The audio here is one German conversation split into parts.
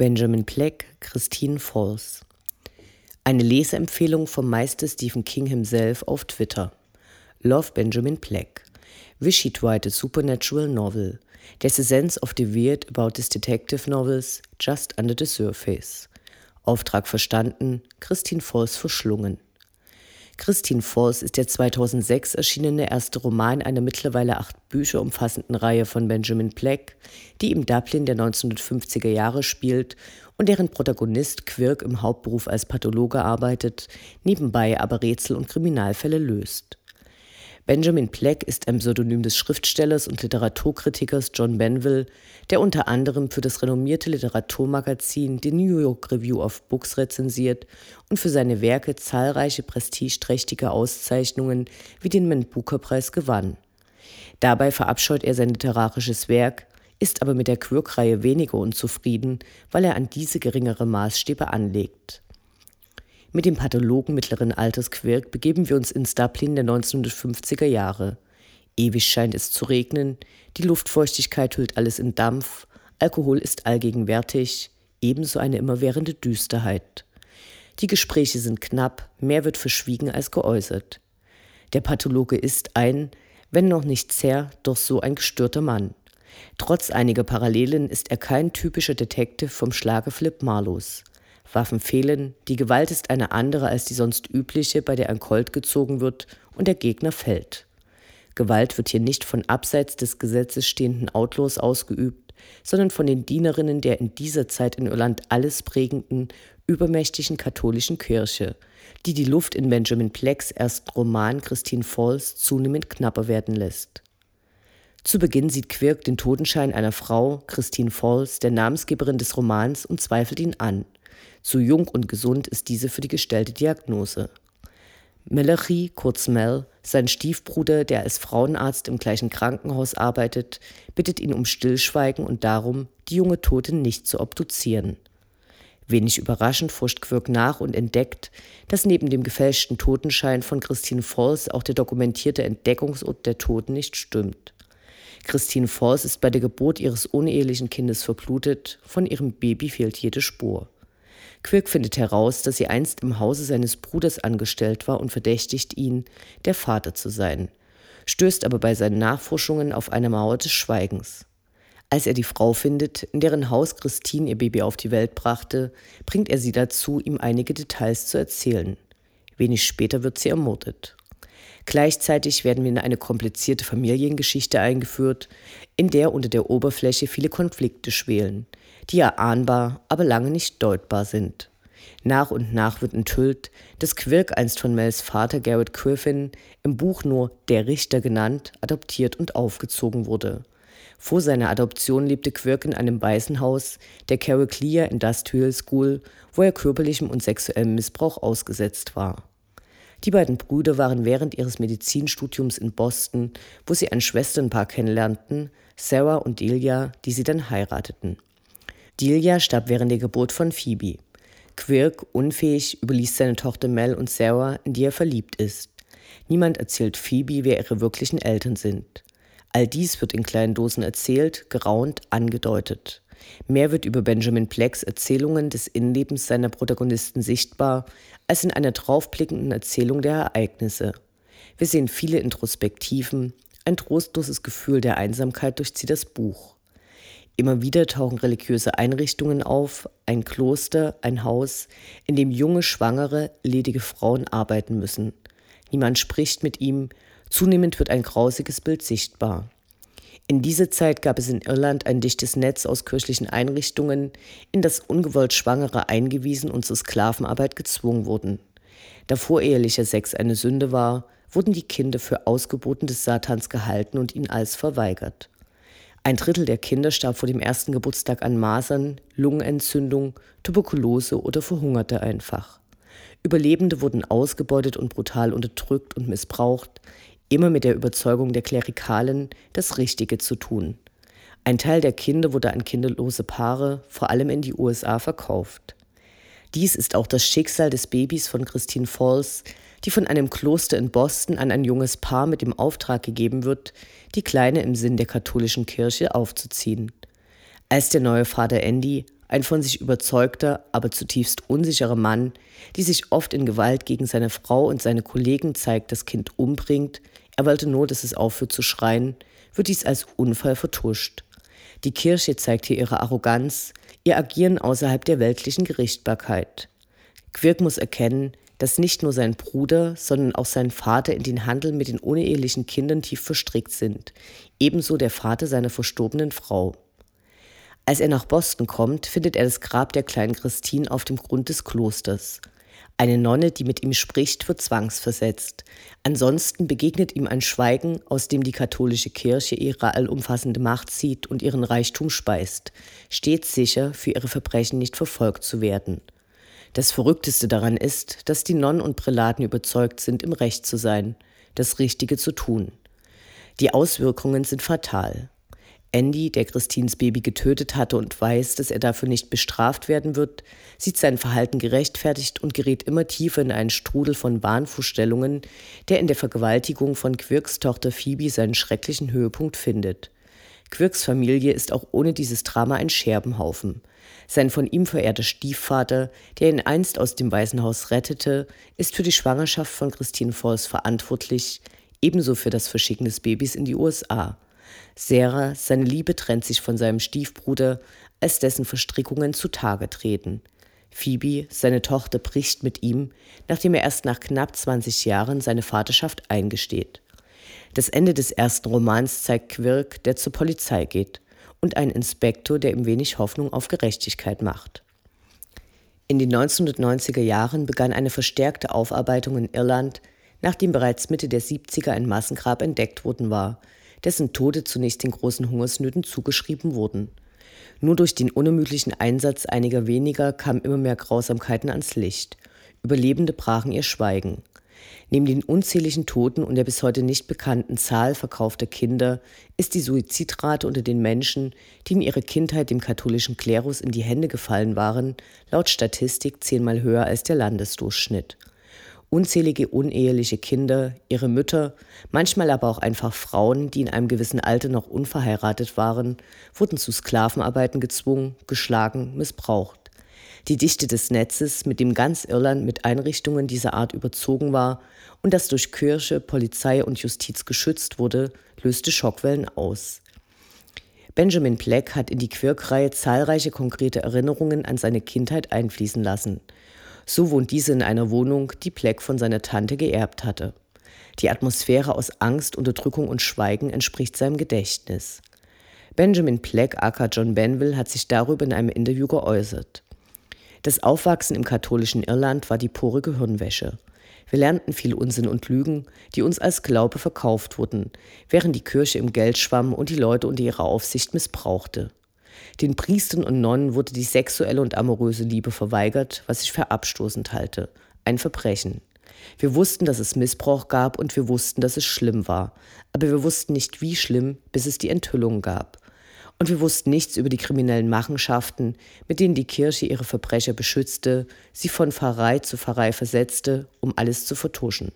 Benjamin Pleck, Christine Falls. Eine Leseempfehlung vom Meister Stephen King himself auf Twitter. Love Benjamin Pleck. Wish he'd write a supernatural novel. There's a sense of the weird about his detective novels just under the surface. Auftrag verstanden, Christine Falls verschlungen. Christine Falls ist der 2006 erschienene erste Roman einer mittlerweile acht Bücher umfassenden Reihe von Benjamin Black, die im Dublin der 1950er Jahre spielt und deren Protagonist Quirk im Hauptberuf als Pathologe arbeitet, nebenbei aber Rätsel und Kriminalfälle löst. Benjamin Pleck ist ein Pseudonym des Schriftstellers und Literaturkritikers John Benville, der unter anderem für das renommierte Literaturmagazin die New York Review of Books rezensiert und für seine Werke zahlreiche prestigeträchtige Auszeichnungen wie den Man Booker Preis gewann. Dabei verabscheut er sein literarisches Werk, ist aber mit der Quirk-Reihe weniger unzufrieden, weil er an diese geringere Maßstäbe anlegt. Mit dem Pathologen mittleren Alters Quirk begeben wir uns ins Dublin der 1950er Jahre. Ewig scheint es zu regnen, die Luftfeuchtigkeit hüllt alles in Dampf, Alkohol ist allgegenwärtig, ebenso eine immerwährende Düsterheit. Die Gespräche sind knapp, mehr wird verschwiegen als geäußert. Der Pathologe ist ein, wenn noch nicht sehr, doch so ein gestörter Mann. Trotz einiger Parallelen ist er kein typischer Detective vom Schlage Philipp Marlows. Waffen fehlen, die Gewalt ist eine andere als die sonst übliche, bei der ein Colt gezogen wird und der Gegner fällt. Gewalt wird hier nicht von abseits des Gesetzes stehenden Outlaws ausgeübt, sondern von den Dienerinnen der in dieser Zeit in Irland alles prägenden, übermächtigen katholischen Kirche, die die Luft in Benjamin Plecks ersten Roman Christine Falls zunehmend knapper werden lässt. Zu Beginn sieht Quirk den Totenschein einer Frau, Christine Falls, der Namensgeberin des Romans, und zweifelt ihn an – zu jung und gesund ist diese für die gestellte Diagnose. Malachy, kurz Mel, sein Stiefbruder, der als Frauenarzt im gleichen Krankenhaus arbeitet, bittet ihn um Stillschweigen und darum, die junge Tote nicht zu obduzieren. Wenig überraschend forscht Quirk nach und entdeckt, dass neben dem gefälschten Totenschein von Christine Falls auch der dokumentierte Entdeckungsort der Toten nicht stimmt. Christine Falls ist bei der Geburt ihres unehelichen Kindes verblutet, von ihrem Baby fehlt jede Spur. Quirk findet heraus, dass sie einst im Hause seines Bruders angestellt war und verdächtigt ihn, der Vater zu sein, stößt aber bei seinen Nachforschungen auf eine Mauer des Schweigens. Als er die Frau findet, in deren Haus Christine ihr Baby auf die Welt brachte, bringt er sie dazu, ihm einige Details zu erzählen. Wenig später wird sie ermordet. Gleichzeitig werden wir in eine komplizierte Familiengeschichte eingeführt, in der unter der Oberfläche viele Konflikte schwelen, die erahnbar, aber lange nicht deutbar sind. Nach und nach wird enthüllt, dass Quirk einst von Mels Vater Garrett Griffin im Buch nur der Richter genannt, adoptiert und aufgezogen wurde. Vor seiner Adoption lebte Quirk in einem Waisenhaus der Carol Clear Industrial School, wo er körperlichem und sexuellem Missbrauch ausgesetzt war. Die beiden Brüder waren während ihres Medizinstudiums in Boston, wo sie ein Schwesternpaar kennenlernten, Sarah und Delia, die sie dann heirateten. Delia starb während der Geburt von Phoebe. Quirk, unfähig, überließ seine Tochter Mel und Sarah, in die er verliebt ist. Niemand erzählt Phoebe, wer ihre wirklichen Eltern sind. All dies wird in kleinen Dosen erzählt, geraunt, angedeutet. Mehr wird über Benjamin Plecks Erzählungen des Innenlebens seiner Protagonisten sichtbar, als in einer draufblickenden Erzählung der Ereignisse. Wir sehen viele Introspektiven, ein trostloses Gefühl der Einsamkeit durchzieht das Buch. Immer wieder tauchen religiöse Einrichtungen auf, ein Kloster, ein Haus, in dem junge, schwangere, ledige Frauen arbeiten müssen. Niemand spricht mit ihm, zunehmend wird ein grausiges Bild sichtbar. In dieser Zeit gab es in Irland ein dichtes Netz aus kirchlichen Einrichtungen, in das ungewollt Schwangere eingewiesen und zur Sklavenarbeit gezwungen wurden. Da vorehelicher Sex eine Sünde war, wurden die Kinder für Ausgeboten des Satans gehalten und ihnen als verweigert. Ein Drittel der Kinder starb vor dem ersten Geburtstag an Masern, Lungenentzündung, Tuberkulose oder verhungerte einfach. Überlebende wurden ausgebeutet und brutal unterdrückt und missbraucht, immer mit der Überzeugung der Klerikalen, das Richtige zu tun. Ein Teil der Kinder wurde an kinderlose Paare, vor allem in die USA, verkauft. Dies ist auch das Schicksal des Babys von Christine Falls, die von einem Kloster in Boston an ein junges Paar mit dem Auftrag gegeben wird, die Kleine im Sinn der katholischen Kirche aufzuziehen. Als der neue Vater Andy, ein von sich überzeugter, aber zutiefst unsicherer Mann, die sich oft in Gewalt gegen seine Frau und seine Kollegen zeigt, das Kind umbringt, er wollte nur, dass es aufhört zu schreien, wird dies als Unfall vertuscht. Die Kirche zeigt hier ihre Arroganz, ihr Agieren außerhalb der weltlichen Gerichtbarkeit. Quirk muss erkennen, dass nicht nur sein Bruder, sondern auch sein Vater in den Handel mit den unehelichen Kindern tief verstrickt sind, ebenso der Vater seiner verstorbenen Frau. Als er nach Boston kommt, findet er das Grab der kleinen Christine auf dem Grund des Klosters. Eine Nonne, die mit ihm spricht, wird zwangsversetzt. Ansonsten begegnet ihm ein Schweigen, aus dem die katholische Kirche ihre allumfassende Macht sieht und ihren Reichtum speist, stets sicher, für ihre Verbrechen nicht verfolgt zu werden. Das Verrückteste daran ist, dass die Nonnen und Prälaten überzeugt sind, im Recht zu sein, das Richtige zu tun. Die Auswirkungen sind fatal. Andy, der Christines Baby getötet hatte und weiß, dass er dafür nicht bestraft werden wird, sieht sein Verhalten gerechtfertigt und gerät immer tiefer in einen Strudel von Wahnvorstellungen, der in der Vergewaltigung von Quirks Tochter Phoebe seinen schrecklichen Höhepunkt findet. Quirks Familie ist auch ohne dieses Drama ein Scherbenhaufen. Sein von ihm verehrter Stiefvater, der ihn einst aus dem Waisenhaus rettete, ist für die Schwangerschaft von Christine Falls verantwortlich, ebenso für das Verschicken des Babys in die USA. Sarah, seine Liebe trennt sich von seinem Stiefbruder, als dessen Verstrickungen zutage treten. Phoebe, seine Tochter, bricht mit ihm, nachdem er erst nach knapp 20 Jahren seine Vaterschaft eingesteht. Das Ende des ersten Romans zeigt Quirk, der zur Polizei geht und ein Inspektor, der ihm wenig Hoffnung auf Gerechtigkeit macht. In den 1990er Jahren begann eine verstärkte Aufarbeitung in Irland, nachdem bereits Mitte der 70er ein Massengrab entdeckt worden war, dessen Tode zunächst den großen Hungersnöten zugeschrieben wurden. Nur durch den unermüdlichen Einsatz einiger weniger kamen immer mehr Grausamkeiten ans Licht. Überlebende brachen ihr Schweigen. Neben den unzähligen Toten und der bis heute nicht bekannten Zahl verkaufter Kinder ist die Suizidrate unter den Menschen, die in ihrer Kindheit dem katholischen Klerus in die Hände gefallen waren, laut Statistik zehnmal höher als der Landesdurchschnitt. Unzählige uneheliche Kinder, ihre Mütter, manchmal aber auch einfach Frauen, die in einem gewissen Alter noch unverheiratet waren, wurden zu Sklavenarbeiten gezwungen, geschlagen, missbraucht. Die Dichte des Netzes, mit dem ganz Irland mit Einrichtungen dieser Art überzogen war und das durch Kirche, Polizei und Justiz geschützt wurde, löste Schockwellen aus. Benjamin Black hat in die Quirk-Reihe zahlreiche konkrete Erinnerungen an seine Kindheit einfließen lassen. So wohnt diese in einer Wohnung, die Black von seiner Tante geerbt hatte. Die Atmosphäre aus Angst, Unterdrückung und Schweigen entspricht seinem Gedächtnis. Benjamin Black, aka John Benville, hat sich darüber in einem Interview geäußert. Das Aufwachsen im katholischen Irland war die pure Gehirnwäsche. Wir lernten viel Unsinn und Lügen, die uns als Glaube verkauft wurden, während die Kirche im Geld schwamm und die Leute unter ihrer Aufsicht missbrauchte. Den Priestern und Nonnen wurde die sexuelle und amoröse Liebe verweigert, was ich für abstoßend halte. Ein Verbrechen. Wir wussten, dass es Missbrauch gab und wir wussten, dass es schlimm war. Aber wir wussten nicht, wie schlimm, bis es die Enthüllung gab und wir wussten nichts über die kriminellen Machenschaften, mit denen die Kirche ihre Verbrecher beschützte, sie von Pfarrei zu Pfarrei versetzte, um alles zu vertuschen.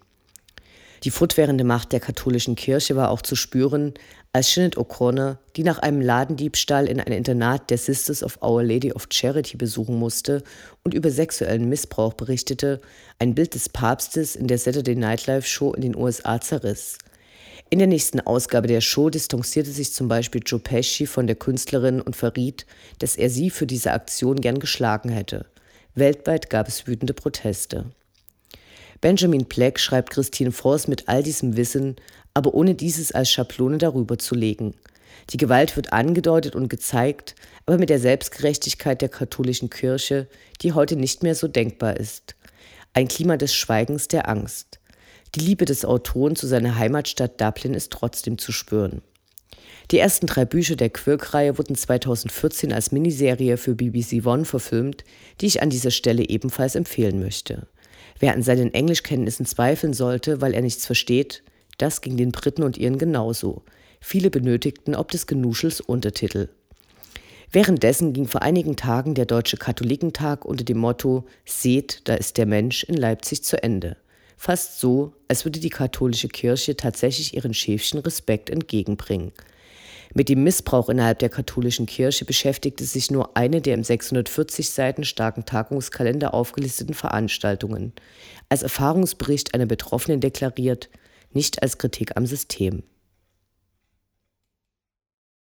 Die fortwährende Macht der katholischen Kirche war auch zu spüren, als Sinead O'Connor, die nach einem Ladendiebstahl in ein Internat der Sisters of Our Lady of Charity besuchen musste und über sexuellen Missbrauch berichtete, ein Bild des Papstes in der Saturday Night Live Show in den USA zerriss. In der nächsten Ausgabe der Show distanzierte sich zum Beispiel Joe Pesci von der Künstlerin und verriet, dass er sie für diese Aktion gern geschlagen hätte. Weltweit gab es wütende Proteste. Benjamin Black schreibt Christine Voss mit all diesem Wissen, aber ohne dieses als Schablone darüber zu legen. Die Gewalt wird angedeutet und gezeigt, aber mit der Selbstgerechtigkeit der katholischen Kirche, die heute nicht mehr so denkbar ist. Ein Klima des Schweigens, der Angst. Die Liebe des Autoren zu seiner Heimatstadt Dublin ist trotzdem zu spüren. Die ersten drei Bücher der Quirk-Reihe wurden 2014 als Miniserie für BBC One verfilmt, die ich an dieser Stelle ebenfalls empfehlen möchte. Wer an seinen Englischkenntnissen zweifeln sollte, weil er nichts versteht, das ging den Briten und ihren genauso. Viele benötigten ob des Genuschels Untertitel. Währenddessen ging vor einigen Tagen der Deutsche Katholikentag unter dem Motto Seht, da ist der Mensch in Leipzig zu Ende fast so, als würde die katholische Kirche tatsächlich ihren Schäfchen Respekt entgegenbringen. Mit dem Missbrauch innerhalb der katholischen Kirche beschäftigte sich nur eine der im 640 Seiten starken Tagungskalender aufgelisteten Veranstaltungen. Als Erfahrungsbericht einer Betroffenen deklariert, nicht als Kritik am System.